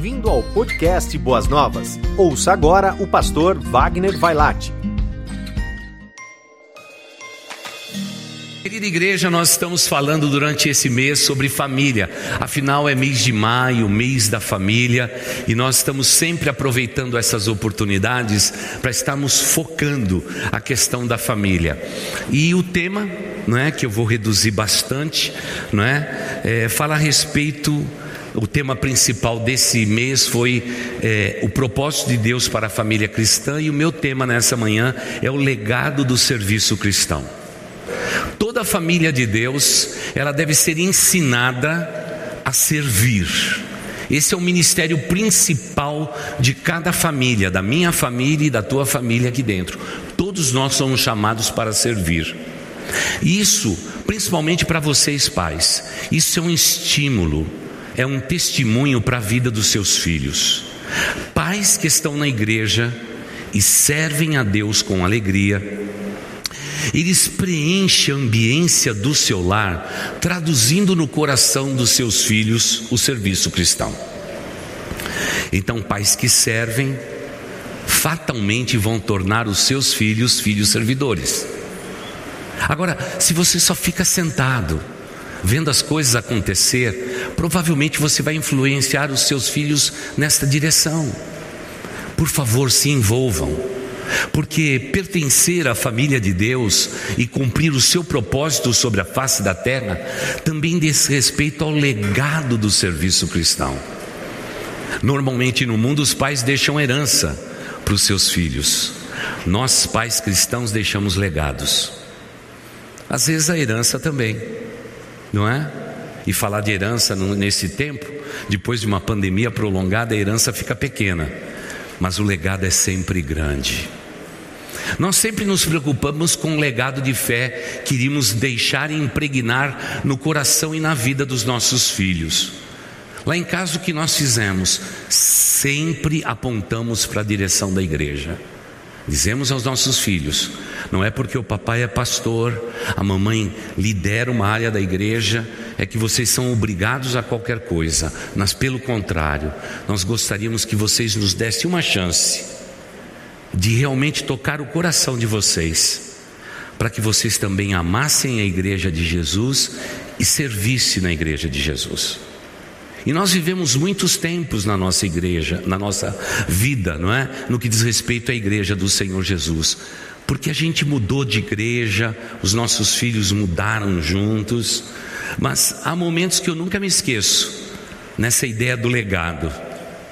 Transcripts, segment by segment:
Bem-vindo ao podcast Boas Novas. Ouça agora o pastor Wagner Vailate. Querida igreja, nós estamos falando durante esse mês sobre família. Afinal, é mês de maio, mês da família, e nós estamos sempre aproveitando essas oportunidades para estarmos focando a questão da família. E o tema, não é, que eu vou reduzir bastante, não é, é fala a respeito o tema principal desse mês foi é, o propósito de Deus para a família cristã, e o meu tema nessa manhã é o legado do serviço cristão. Toda família de Deus, ela deve ser ensinada a servir. Esse é o ministério principal de cada família, da minha família e da tua família aqui dentro. Todos nós somos chamados para servir. Isso, principalmente para vocês pais, isso é um estímulo é um testemunho para a vida dos seus filhos. Pais que estão na igreja e servem a Deus com alegria, eles preenchem a ambiência do seu lar, traduzindo no coração dos seus filhos o serviço cristão. Então, pais que servem, fatalmente vão tornar os seus filhos filhos servidores. Agora, se você só fica sentado, vendo as coisas acontecer, provavelmente você vai influenciar os seus filhos nesta direção. Por favor, se envolvam, porque pertencer à família de Deus e cumprir o seu propósito sobre a face da terra também diz respeito ao legado do serviço cristão. Normalmente no mundo os pais deixam herança para os seus filhos. Nós, pais cristãos, deixamos legados. Às vezes a herança também não é? E falar de herança nesse tempo, depois de uma pandemia prolongada, a herança fica pequena, mas o legado é sempre grande. Nós sempre nos preocupamos com o legado de fé que iríamos deixar e impregnar no coração e na vida dos nossos filhos. Lá em casa, o que nós fizemos? Sempre apontamos para a direção da igreja. Dizemos aos nossos filhos: não é porque o papai é pastor, a mamãe lidera uma área da igreja, é que vocês são obrigados a qualquer coisa, mas pelo contrário, nós gostaríamos que vocês nos dessem uma chance de realmente tocar o coração de vocês, para que vocês também amassem a igreja de Jesus e servissem na igreja de Jesus. E nós vivemos muitos tempos na nossa igreja, na nossa vida, não é? No que diz respeito à igreja do Senhor Jesus. Porque a gente mudou de igreja, os nossos filhos mudaram juntos, mas há momentos que eu nunca me esqueço nessa ideia do legado.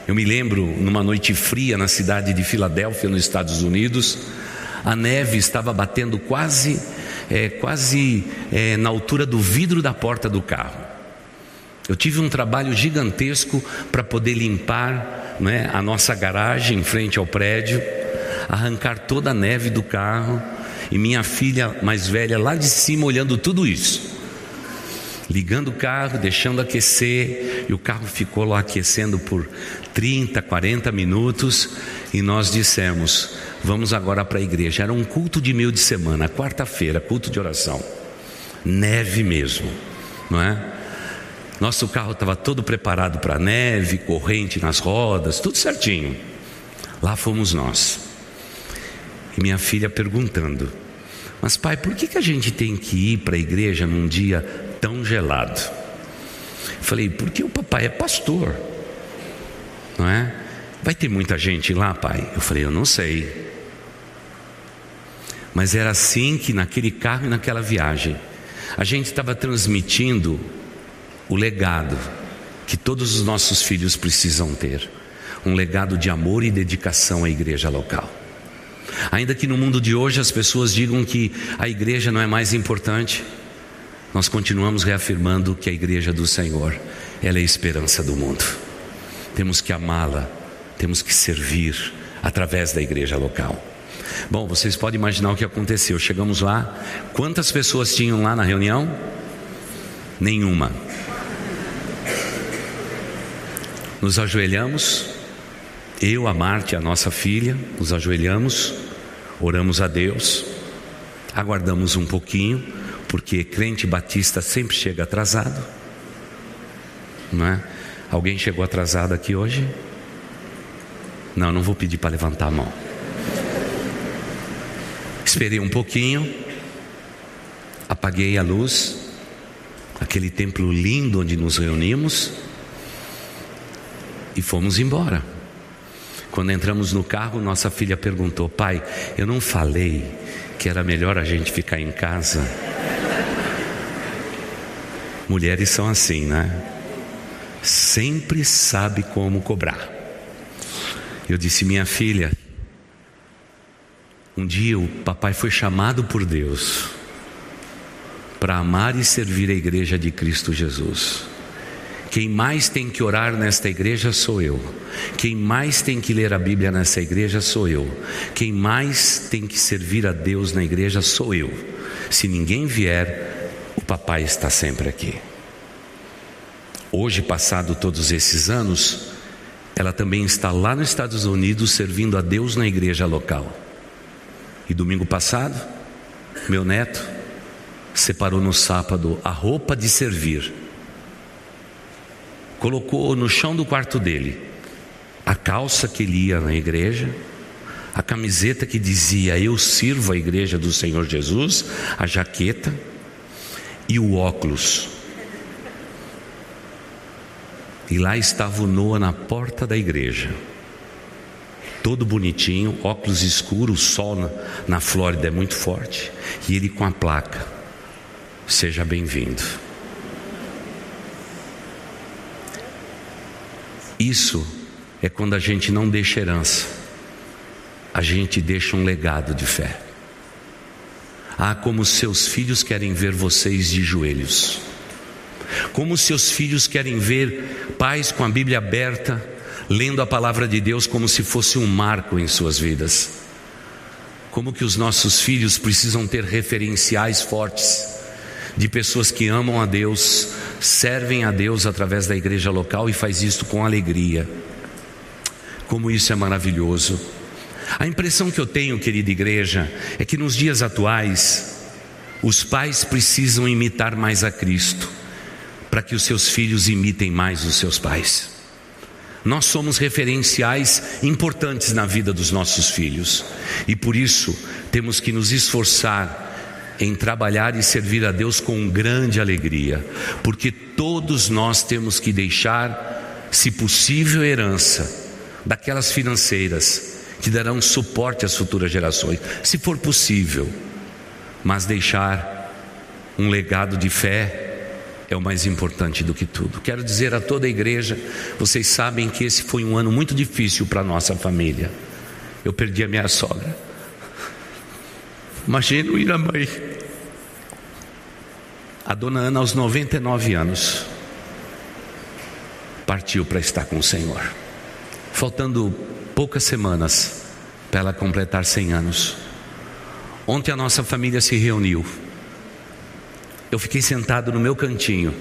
Eu me lembro numa noite fria na cidade de Filadélfia, nos Estados Unidos, a neve estava batendo quase, é, quase é, na altura do vidro da porta do carro. Eu tive um trabalho gigantesco para poder limpar né, a nossa garagem em frente ao prédio, arrancar toda a neve do carro e minha filha mais velha lá de cima olhando tudo isso. Ligando o carro, deixando aquecer, e o carro ficou lá aquecendo por 30, 40 minutos, e nós dissemos: vamos agora para a igreja. Era um culto de meio de semana, quarta-feira, culto de oração. Neve mesmo, não é? Nosso carro estava todo preparado para neve, corrente nas rodas, tudo certinho. Lá fomos nós. E minha filha perguntando: Mas pai, por que, que a gente tem que ir para a igreja num dia tão gelado? Falei: Porque o papai é pastor, não é? Vai ter muita gente lá, pai? Eu falei: Eu não sei. Mas era assim que naquele carro e naquela viagem, a gente estava transmitindo o legado que todos os nossos filhos precisam ter um legado de amor e dedicação à igreja local. Ainda que no mundo de hoje as pessoas digam que a igreja não é mais importante, nós continuamos reafirmando que a igreja do Senhor, ela é a esperança do mundo. Temos que amá-la, temos que servir através da igreja local. Bom, vocês podem imaginar o que aconteceu. Chegamos lá, quantas pessoas tinham lá na reunião? Nenhuma. Nos ajoelhamos, eu, a Marte, a nossa filha, nos ajoelhamos, oramos a Deus, aguardamos um pouquinho, porque crente batista sempre chega atrasado. não é? Alguém chegou atrasado aqui hoje? Não, não vou pedir para levantar a mão. Esperei um pouquinho, apaguei a luz, aquele templo lindo onde nos reunimos e fomos embora. Quando entramos no carro, nossa filha perguntou: Pai, eu não falei que era melhor a gente ficar em casa? Mulheres são assim, né? Sempre sabe como cobrar. Eu disse, minha filha, um dia o papai foi chamado por Deus para amar e servir a igreja de Cristo Jesus. Quem mais tem que orar nesta igreja sou eu. Quem mais tem que ler a Bíblia nessa igreja sou eu. Quem mais tem que servir a Deus na igreja sou eu. Se ninguém vier, o papai está sempre aqui. Hoje, passado todos esses anos, ela também está lá nos Estados Unidos servindo a Deus na igreja local. E domingo passado, meu neto separou no sábado a roupa de servir, colocou no chão do quarto dele a calça que ele ia na igreja, a camiseta que dizia Eu sirvo a igreja do Senhor Jesus, a jaqueta e o óculos e lá estava o Noah na porta da igreja, todo bonitinho, óculos escuros, o sol na, na Flórida é muito forte, e ele com a placa: Seja bem-vindo. Isso é quando a gente não deixa herança, a gente deixa um legado de fé. Ah, como seus filhos querem ver vocês de joelhos. Como seus filhos querem ver pais com a Bíblia aberta, lendo a palavra de Deus como se fosse um marco em suas vidas. Como que os nossos filhos precisam ter referenciais fortes de pessoas que amam a Deus, servem a Deus através da igreja local e faz isso com alegria. Como isso é maravilhoso. A impressão que eu tenho, querida igreja, é que nos dias atuais os pais precisam imitar mais a Cristo para que os seus filhos imitem mais os seus pais. Nós somos referenciais importantes na vida dos nossos filhos e por isso temos que nos esforçar em trabalhar e servir a Deus com grande alegria, porque todos nós temos que deixar, se possível, herança daquelas financeiras que darão suporte às futuras gerações, se for possível, mas deixar um legado de fé é o mais importante do que tudo. Quero dizer a toda a igreja: vocês sabem que esse foi um ano muito difícil para a nossa família. Eu perdi a minha sogra. Imagina ir a mãe. A dona Ana, aos 99 anos, partiu para estar com o Senhor. Faltando poucas semanas para ela completar 100 anos. Ontem a nossa família se reuniu eu fiquei sentado no meu cantinho,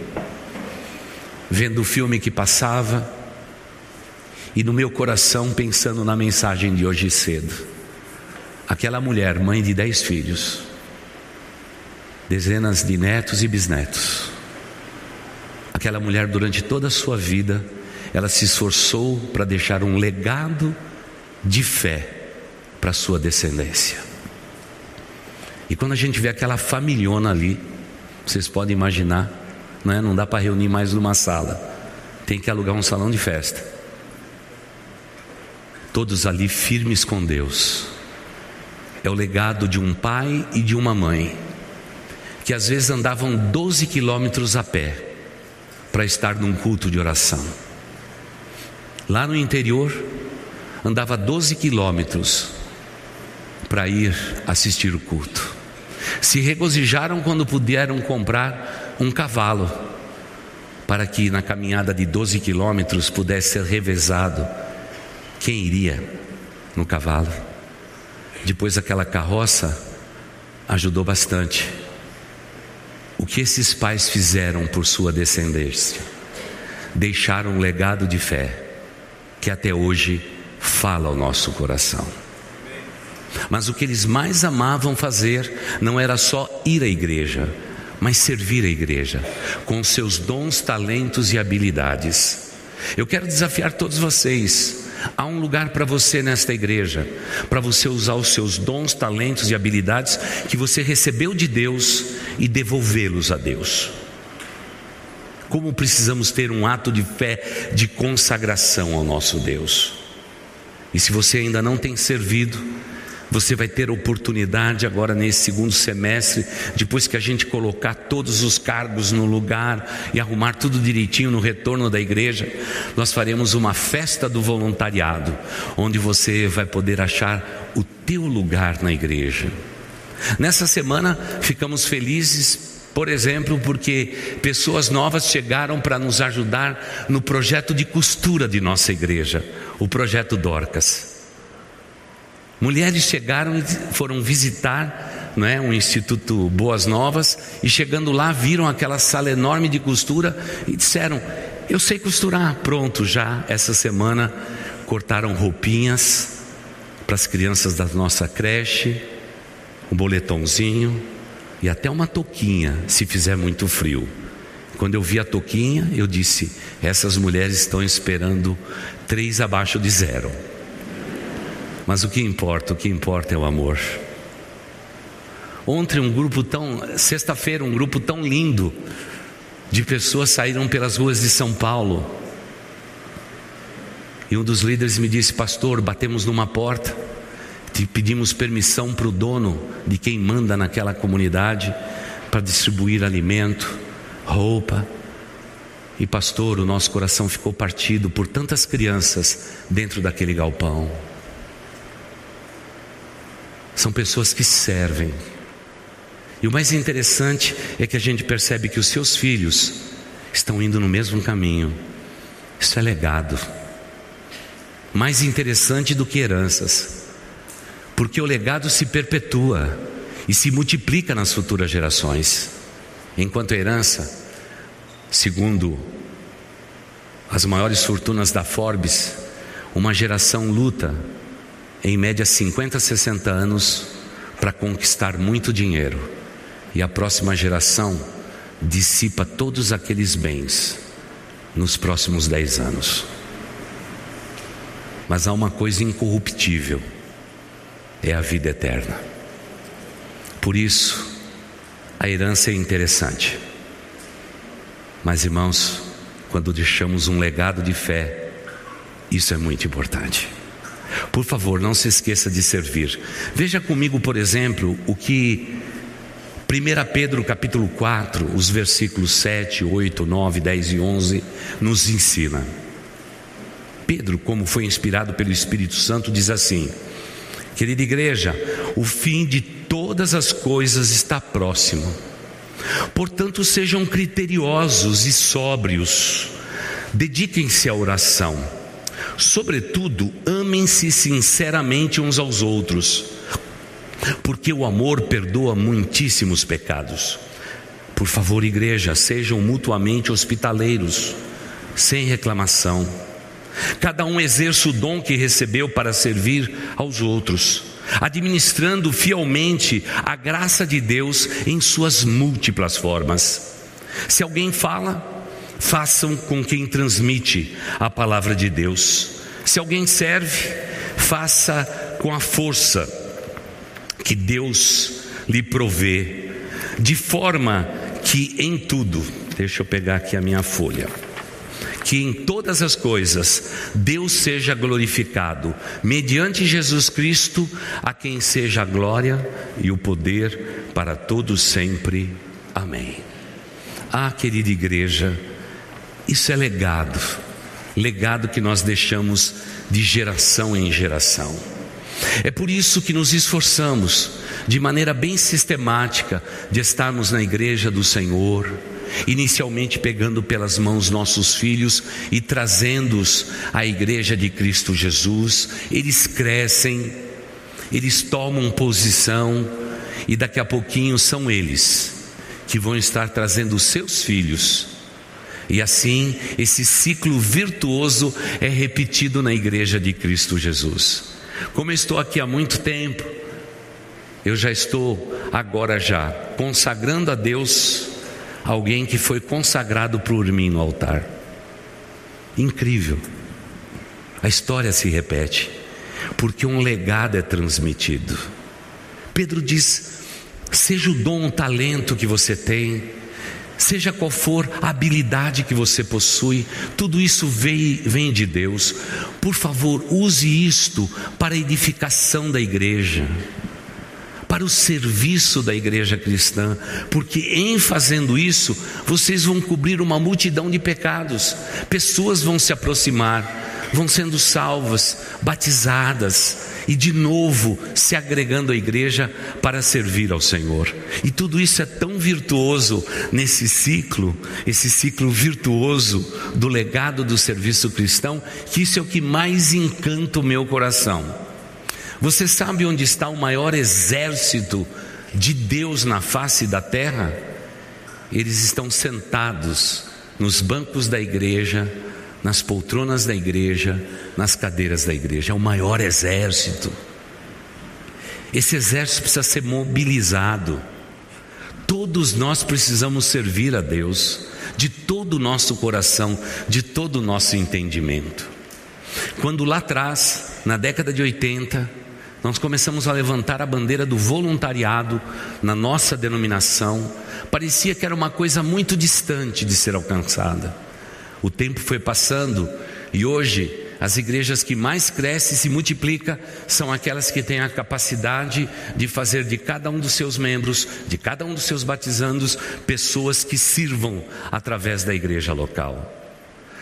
vendo o filme que passava e no meu coração pensando na mensagem de hoje cedo. Aquela mulher, mãe de dez filhos, dezenas de netos e bisnetos. Aquela mulher, durante toda a sua vida, ela se esforçou para deixar um legado de fé para sua descendência. E quando a gente vê aquela familhona ali, vocês podem imaginar, não, é? não dá para reunir mais numa sala, tem que alugar um salão de festa. Todos ali firmes com Deus. É o legado de um pai e de uma mãe, que às vezes andavam 12 quilômetros a pé para estar num culto de oração. Lá no interior, andava 12 quilômetros para ir assistir o culto se regozijaram quando puderam comprar um cavalo, para que na caminhada de 12 quilômetros pudesse ser revezado quem iria no cavalo. Depois, aquela carroça ajudou bastante. O que esses pais fizeram por sua descendência? Deixaram um legado de fé que até hoje fala ao nosso coração. Mas o que eles mais amavam fazer não era só ir à igreja. mas servir a igreja com seus dons, talentos e habilidades. Eu quero desafiar todos vocês. Há um lugar para você nesta igreja, para você usar os seus dons, talentos e habilidades que você recebeu de Deus e devolvê-los a Deus. Como precisamos ter um ato de fé, de consagração ao nosso Deus. E se você ainda não tem servido, você vai ter oportunidade agora nesse segundo semestre, depois que a gente colocar todos os cargos no lugar e arrumar tudo direitinho no retorno da igreja, nós faremos uma festa do voluntariado, onde você vai poder achar o teu lugar na igreja. Nessa semana ficamos felizes por exemplo, porque pessoas novas chegaram para nos ajudar no projeto de costura de nossa igreja, o projeto Dorcas. Mulheres chegaram e foram visitar não é, um Instituto Boas Novas e chegando lá viram aquela sala enorme de costura e disseram: Eu sei costurar. Pronto, já essa semana cortaram roupinhas para as crianças da nossa creche, um boletãozinho e até uma touquinha, se fizer muito frio. Quando eu vi a touquinha, eu disse: Essas mulheres estão esperando três abaixo de zero. Mas o que importa, o que importa é o amor. Ontem um grupo tão, sexta-feira um grupo tão lindo de pessoas saíram pelas ruas de São Paulo. E um dos líderes me disse: "Pastor, batemos numa porta, pedimos permissão para o dono de quem manda naquela comunidade para distribuir alimento, roupa. E pastor, o nosso coração ficou partido por tantas crianças dentro daquele galpão. São pessoas que servem. E o mais interessante é que a gente percebe que os seus filhos estão indo no mesmo caminho. Isso é legado. Mais interessante do que heranças. Porque o legado se perpetua e se multiplica nas futuras gerações. Enquanto a herança, segundo as maiores fortunas da Forbes, uma geração luta em média 50, 60 anos para conquistar muito dinheiro, e a próxima geração dissipa todos aqueles bens nos próximos 10 anos. Mas há uma coisa incorruptível: é a vida eterna. Por isso, a herança é interessante. Mas, irmãos, quando deixamos um legado de fé, isso é muito importante. Por favor, não se esqueça de servir. Veja comigo, por exemplo, o que 1 Pedro capítulo 4, os versículos 7, 8, 9, 10 e 11 nos ensina. Pedro, como foi inspirado pelo Espírito Santo, diz assim: Querida igreja, o fim de todas as coisas está próximo. Portanto, sejam criteriosos e sóbrios. Dediquem-se à oração Sobretudo, amem-se sinceramente uns aos outros, porque o amor perdoa muitíssimos pecados. Por favor, igreja, sejam mutuamente hospitaleiros, sem reclamação. Cada um exerça o dom que recebeu para servir aos outros, administrando fielmente a graça de Deus em suas múltiplas formas. Se alguém fala, façam com quem transmite a palavra de Deus. Se alguém serve, faça com a força que Deus lhe provê, de forma que em tudo, deixa eu pegar aqui a minha folha, que em todas as coisas Deus seja glorificado, mediante Jesus Cristo, a quem seja a glória e o poder para todos sempre. Amém. Ah, querida igreja, isso é legado, legado que nós deixamos de geração em geração. É por isso que nos esforçamos, de maneira bem sistemática, de estarmos na igreja do Senhor, inicialmente pegando pelas mãos nossos filhos e trazendo-os à igreja de Cristo Jesus. Eles crescem, eles tomam posição e daqui a pouquinho são eles que vão estar trazendo os seus filhos e assim, esse ciclo virtuoso é repetido na igreja de Cristo Jesus. Como eu estou aqui há muito tempo, eu já estou agora já consagrando a Deus alguém que foi consagrado por mim no altar. Incrível. A história se repete, porque um legado é transmitido. Pedro diz: seja o dom, o talento que você tem, seja qual for a habilidade que você possui, tudo isso vem, de Deus. Por favor, use isto para a edificação da igreja para o serviço da igreja cristã, porque em fazendo isso, vocês vão cobrir uma multidão de pecados, pessoas vão se aproximar, vão sendo salvas, batizadas e de novo se agregando à igreja para servir ao Senhor. E tudo isso é tão virtuoso nesse ciclo, esse ciclo virtuoso do legado do serviço cristão, que isso é o que mais encanta o meu coração. Você sabe onde está o maior exército de Deus na face da terra? Eles estão sentados nos bancos da igreja, nas poltronas da igreja, nas cadeiras da igreja. É o maior exército. Esse exército precisa ser mobilizado. Todos nós precisamos servir a Deus de todo o nosso coração, de todo o nosso entendimento. Quando lá atrás, na década de 80, nós começamos a levantar a bandeira do voluntariado na nossa denominação. Parecia que era uma coisa muito distante de ser alcançada. O tempo foi passando e hoje as igrejas que mais crescem e se multiplicam são aquelas que têm a capacidade de fazer de cada um dos seus membros, de cada um dos seus batizandos, pessoas que sirvam através da igreja local.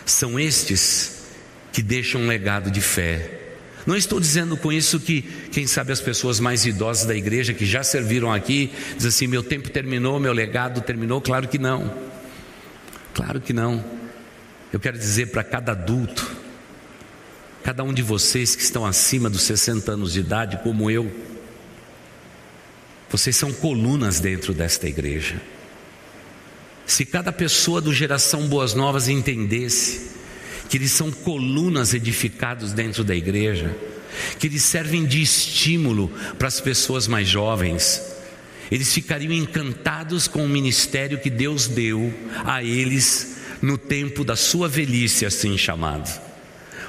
São estes que deixam um legado de fé, não estou dizendo com isso que, quem sabe, as pessoas mais idosas da igreja que já serviram aqui, dizem assim: meu tempo terminou, meu legado terminou. Claro que não. Claro que não. Eu quero dizer para cada adulto, cada um de vocês que estão acima dos 60 anos de idade, como eu, vocês são colunas dentro desta igreja. Se cada pessoa do Geração Boas Novas entendesse que eles são colunas edificados dentro da igreja, que eles servem de estímulo para as pessoas mais jovens. Eles ficariam encantados com o ministério que Deus deu a eles no tempo da sua velhice, assim chamado,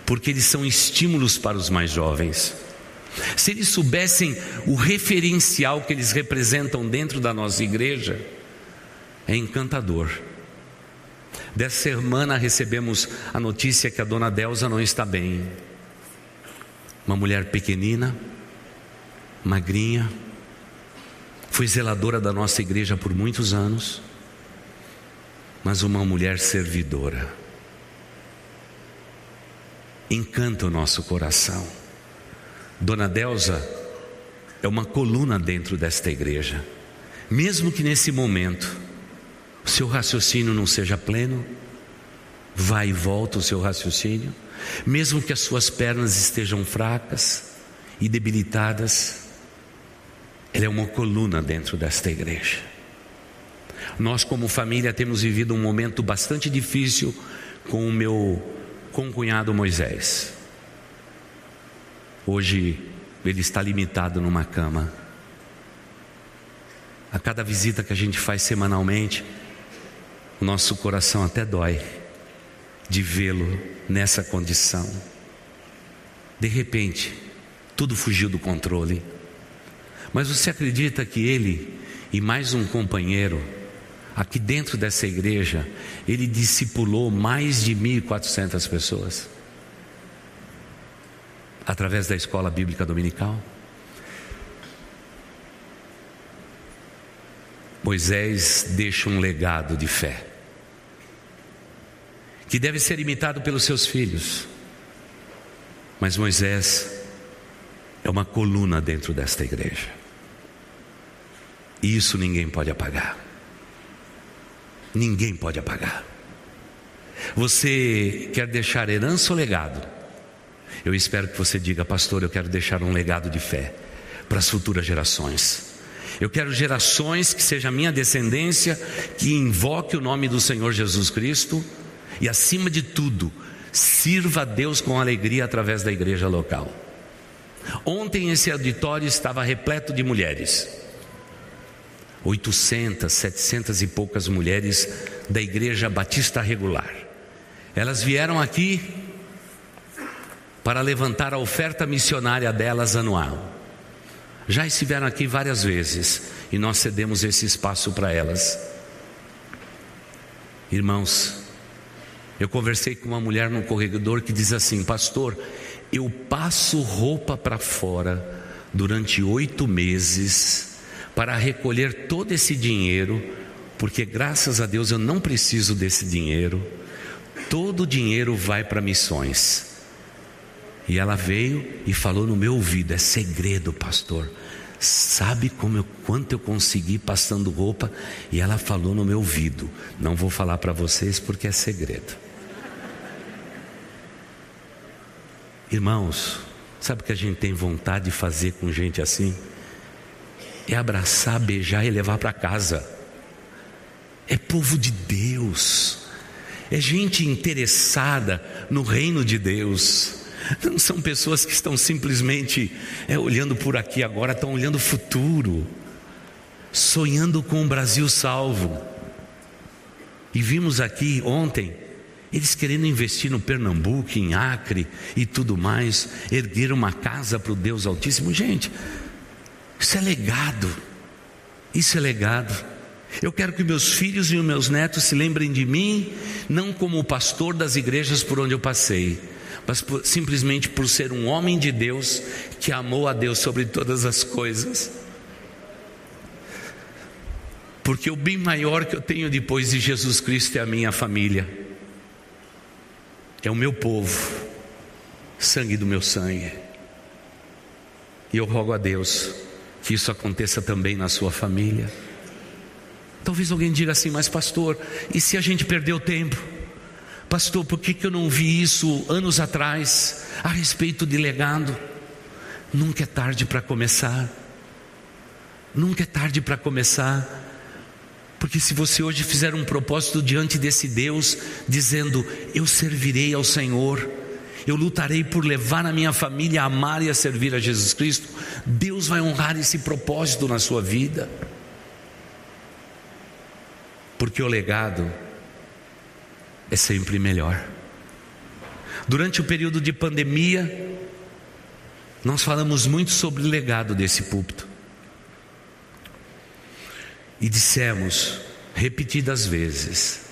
porque eles são estímulos para os mais jovens. Se eles soubessem o referencial que eles representam dentro da nossa igreja, é encantador. Dessa semana recebemos a notícia que a dona Delza não está bem. Uma mulher pequenina, magrinha, foi zeladora da nossa igreja por muitos anos, mas uma mulher servidora. Encanta o nosso coração. Dona Delza é uma coluna dentro desta igreja, mesmo que nesse momento o seu raciocínio não seja pleno, vai e volta o seu raciocínio, mesmo que as suas pernas estejam fracas e debilitadas, ela é uma coluna dentro desta igreja. Nós, como família, temos vivido um momento bastante difícil com o meu concunhado Moisés. Hoje ele está limitado numa cama. A cada visita que a gente faz semanalmente, o nosso coração até dói de vê-lo nessa condição. De repente, tudo fugiu do controle. Mas você acredita que ele e mais um companheiro, aqui dentro dessa igreja, ele discipulou mais de 1.400 pessoas? Através da escola bíblica dominical? Moisés deixa um legado de fé, que deve ser imitado pelos seus filhos. Mas Moisés é uma coluna dentro desta igreja, e isso ninguém pode apagar. Ninguém pode apagar. Você quer deixar herança ou legado? Eu espero que você diga, pastor, eu quero deixar um legado de fé para as futuras gerações. Eu quero gerações que seja minha descendência, que invoque o nome do Senhor Jesus Cristo e, acima de tudo, sirva a Deus com alegria através da igreja local. Ontem esse auditório estava repleto de mulheres. 800, 700 e poucas mulheres da Igreja Batista Regular. Elas vieram aqui para levantar a oferta missionária delas anual. Já estiveram aqui várias vezes e nós cedemos esse espaço para elas. Irmãos, eu conversei com uma mulher no corredor que diz assim: Pastor, eu passo roupa para fora durante oito meses para recolher todo esse dinheiro, porque graças a Deus eu não preciso desse dinheiro, todo o dinheiro vai para missões. E ela veio e falou no meu ouvido: é segredo, pastor. Sabe como eu, quanto eu consegui passando roupa? E ela falou no meu ouvido. Não vou falar para vocês porque é segredo. Irmãos, sabe o que a gente tem vontade de fazer com gente assim? É abraçar, beijar e levar para casa. É povo de Deus, é gente interessada no reino de Deus. Não são pessoas que estão simplesmente é, olhando por aqui agora, estão olhando o futuro, sonhando com o Brasil salvo. E vimos aqui ontem, eles querendo investir no Pernambuco, em Acre e tudo mais, erguer uma casa para o Deus Altíssimo. Gente, isso é legado. Isso é legado. Eu quero que meus filhos e meus netos se lembrem de mim, não como o pastor das igrejas por onde eu passei, mas por, simplesmente por ser um homem de Deus que amou a Deus sobre todas as coisas. Porque o bem maior que eu tenho depois de Jesus Cristo é a minha família, é o meu povo, sangue do meu sangue. E eu rogo a Deus que isso aconteça também na sua família. Talvez alguém diga assim, mas pastor, e se a gente perdeu tempo? Pastor, por que, que eu não vi isso anos atrás a respeito de legado? Nunca é tarde para começar. Nunca é tarde para começar. Porque se você hoje fizer um propósito diante desse Deus, dizendo: Eu servirei ao Senhor, eu lutarei por levar a minha família a amar e a servir a Jesus Cristo, Deus vai honrar esse propósito na sua vida. Porque o legado é sempre melhor. Durante o período de pandemia, nós falamos muito sobre o legado desse púlpito. E dissemos repetidas vezes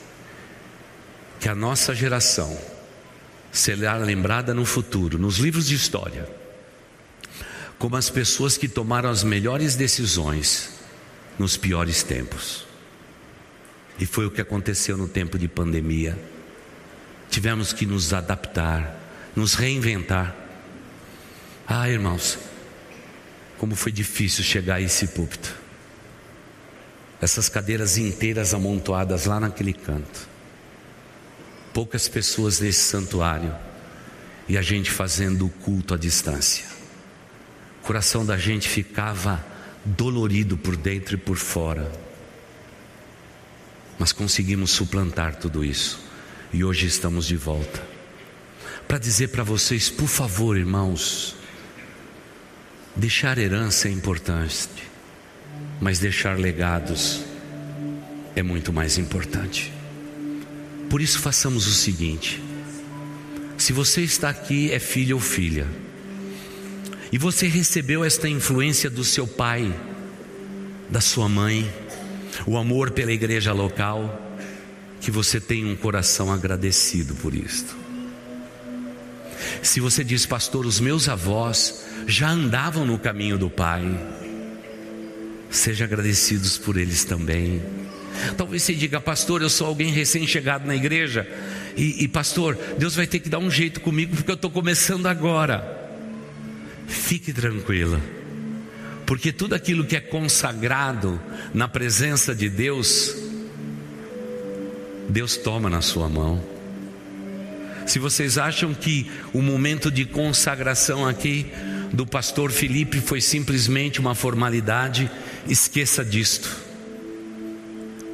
que a nossa geração será lembrada no futuro, nos livros de história, como as pessoas que tomaram as melhores decisões nos piores tempos. E foi o que aconteceu no tempo de pandemia. Tivemos que nos adaptar, nos reinventar. Ah, irmãos, como foi difícil chegar a esse púlpito. Essas cadeiras inteiras amontoadas lá naquele canto poucas pessoas nesse santuário e a gente fazendo o culto à distância. O coração da gente ficava dolorido por dentro e por fora. Mas conseguimos suplantar tudo isso e hoje estamos de volta. Para dizer para vocês, por favor, irmãos, deixar herança é importante, mas deixar legados é muito mais importante. Por isso, façamos o seguinte: se você está aqui, é filho ou filha, e você recebeu esta influência do seu pai, da sua mãe, o amor pela igreja local, que você tenha um coração agradecido por isto. Se você diz, pastor, os meus avós já andavam no caminho do Pai, seja agradecidos por eles também. Talvez você diga, pastor, eu sou alguém recém-chegado na igreja, e, e, pastor, Deus vai ter que dar um jeito comigo porque eu estou começando agora. Fique tranquila, porque tudo aquilo que é consagrado na presença de Deus, Deus toma na sua mão. Se vocês acham que o momento de consagração aqui do pastor Felipe foi simplesmente uma formalidade, esqueça disto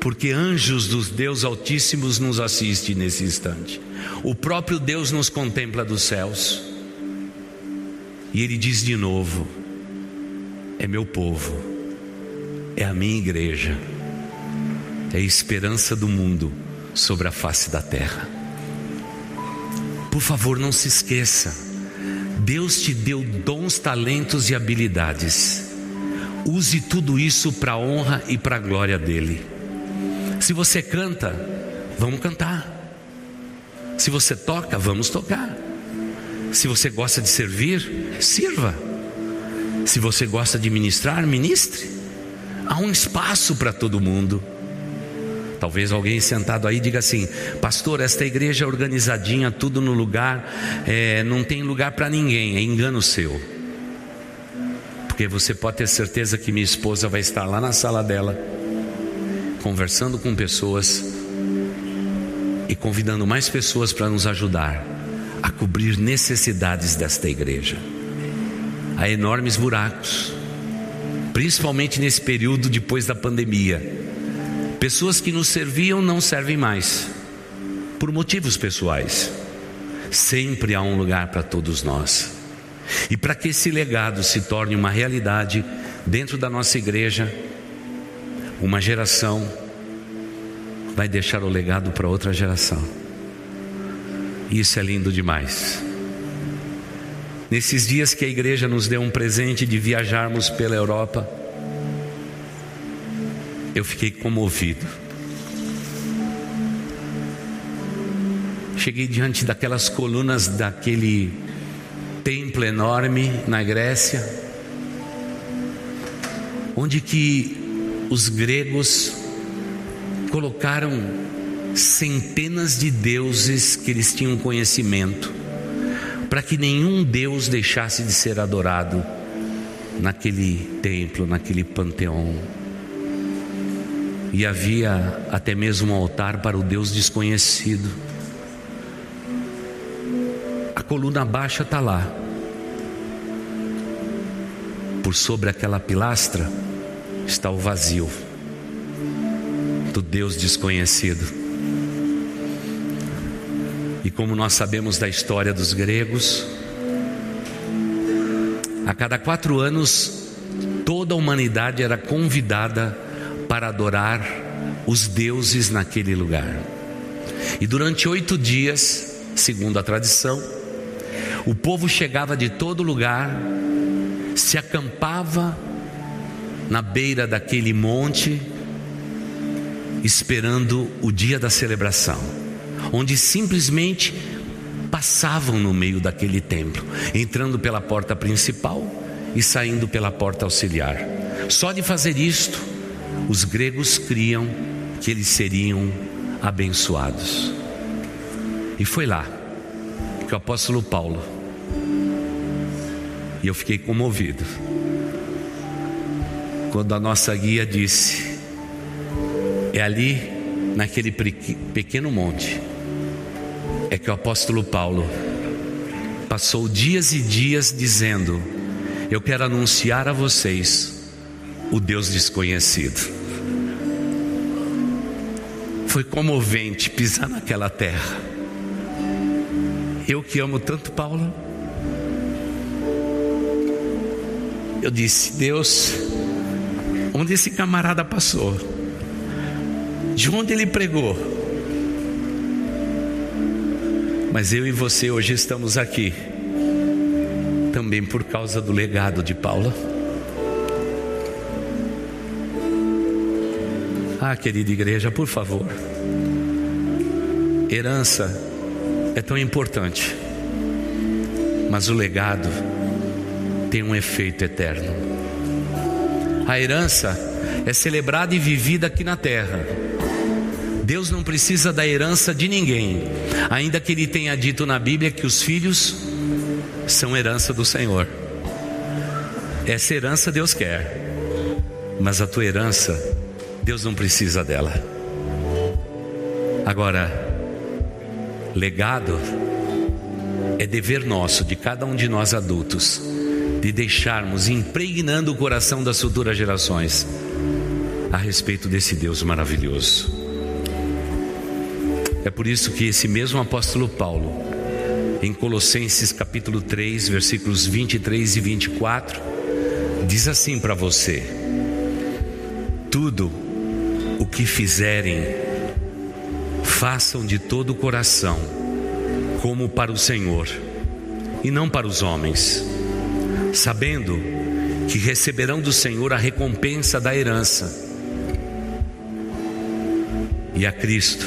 porque anjos dos Deus Altíssimos nos assistem nesse instante. O próprio Deus nos contempla dos céus. E ele diz de novo: é meu povo, é a minha igreja, é a esperança do mundo sobre a face da terra. Por favor, não se esqueça, Deus te deu dons, talentos e habilidades. Use tudo isso para a honra e para a glória dele. Se você canta, vamos cantar. Se você toca, vamos tocar. Se você gosta de servir, sirva. Se você gosta de ministrar, ministre. Há um espaço para todo mundo. Talvez alguém sentado aí diga assim: Pastor, esta igreja é organizadinha, tudo no lugar, é, não tem lugar para ninguém, é engano seu. Porque você pode ter certeza que minha esposa vai estar lá na sala dela, conversando com pessoas e convidando mais pessoas para nos ajudar a cobrir necessidades desta igreja. Há enormes buracos, principalmente nesse período depois da pandemia. Pessoas que nos serviam não servem mais, por motivos pessoais. Sempre há um lugar para todos nós. E para que esse legado se torne uma realidade dentro da nossa igreja, uma geração vai deixar o legado para outra geração. Isso é lindo demais. Nesses dias que a igreja nos deu um presente de viajarmos pela Europa, eu fiquei comovido. Cheguei diante daquelas colunas daquele templo enorme na Grécia, onde que os gregos colocaram centenas de deuses que eles tinham conhecimento, para que nenhum deus deixasse de ser adorado naquele templo, naquele panteão. E havia até mesmo um altar para o Deus desconhecido. A coluna baixa está lá. Por sobre aquela pilastra está o vazio do Deus desconhecido. E como nós sabemos da história dos gregos, a cada quatro anos toda a humanidade era convidada para adorar os deuses naquele lugar. E durante oito dias, segundo a tradição, o povo chegava de todo lugar, se acampava na beira daquele monte esperando o dia da celebração, onde simplesmente passavam no meio daquele templo, entrando pela porta principal e saindo pela porta auxiliar. Só de fazer isto, os gregos criam que eles seriam abençoados. E foi lá que o apóstolo Paulo, e eu fiquei comovido, quando a nossa guia disse: é ali, naquele pequeno monte, é que o apóstolo Paulo passou dias e dias dizendo: Eu quero anunciar a vocês o Deus desconhecido. Foi comovente pisar naquela terra. Eu que amo tanto Paulo, eu disse: Deus, onde esse camarada passou? De onde ele pregou. Mas eu e você hoje estamos aqui, também por causa do legado de Paulo. Ah, querida igreja, por favor. Herança é tão importante, mas o legado tem um efeito eterno. A herança é celebrada e vivida aqui na terra Deus não precisa da herança de ninguém, ainda que Ele tenha dito na Bíblia que os filhos são herança do Senhor. Essa herança Deus quer, mas a tua herança, Deus não precisa dela. Agora, legado é dever nosso, de cada um de nós adultos, de deixarmos impregnando o coração das futuras gerações a respeito desse Deus maravilhoso. É por isso que esse mesmo apóstolo Paulo em Colossenses capítulo 3, versículos 23 e 24, diz assim para você: Tudo o que fizerem, façam de todo o coração, como para o Senhor, e não para os homens, sabendo que receberão do Senhor a recompensa da herança. E a Cristo,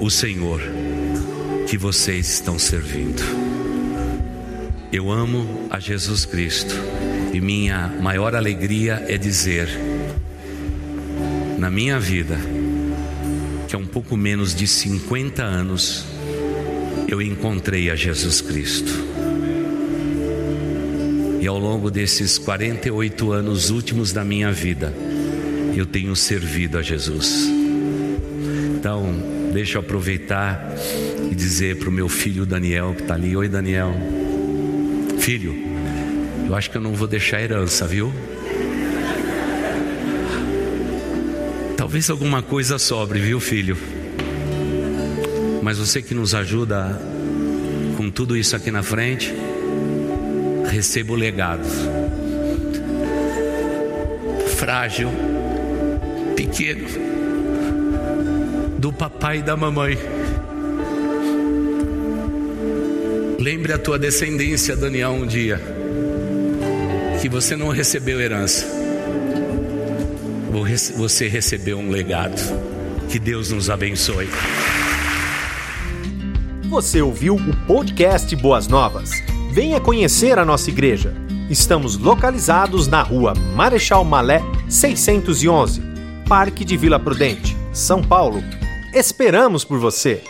o Senhor, que vocês estão servindo. Eu amo a Jesus Cristo e minha maior alegria é dizer, na minha vida, que há um pouco menos de 50 anos, eu encontrei a Jesus Cristo. E ao longo desses 48 anos últimos da minha vida, eu tenho servido a Jesus. Então, deixa eu aproveitar e dizer para o meu filho Daniel, que está ali: Oi, Daniel. Filho, eu acho que eu não vou deixar herança, viu? Talvez alguma coisa sobre, viu, filho? Mas você que nos ajuda com tudo isso aqui na frente, receba o legado. Frágil, pequeno, do papai e da mamãe. Lembre a tua descendência, Daniel, um dia, que você não recebeu herança, você recebeu um legado. Que Deus nos abençoe. Você ouviu o podcast Boas Novas? Venha conhecer a nossa igreja. Estamos localizados na rua Marechal Malé 611, Parque de Vila Prudente, São Paulo. Esperamos por você!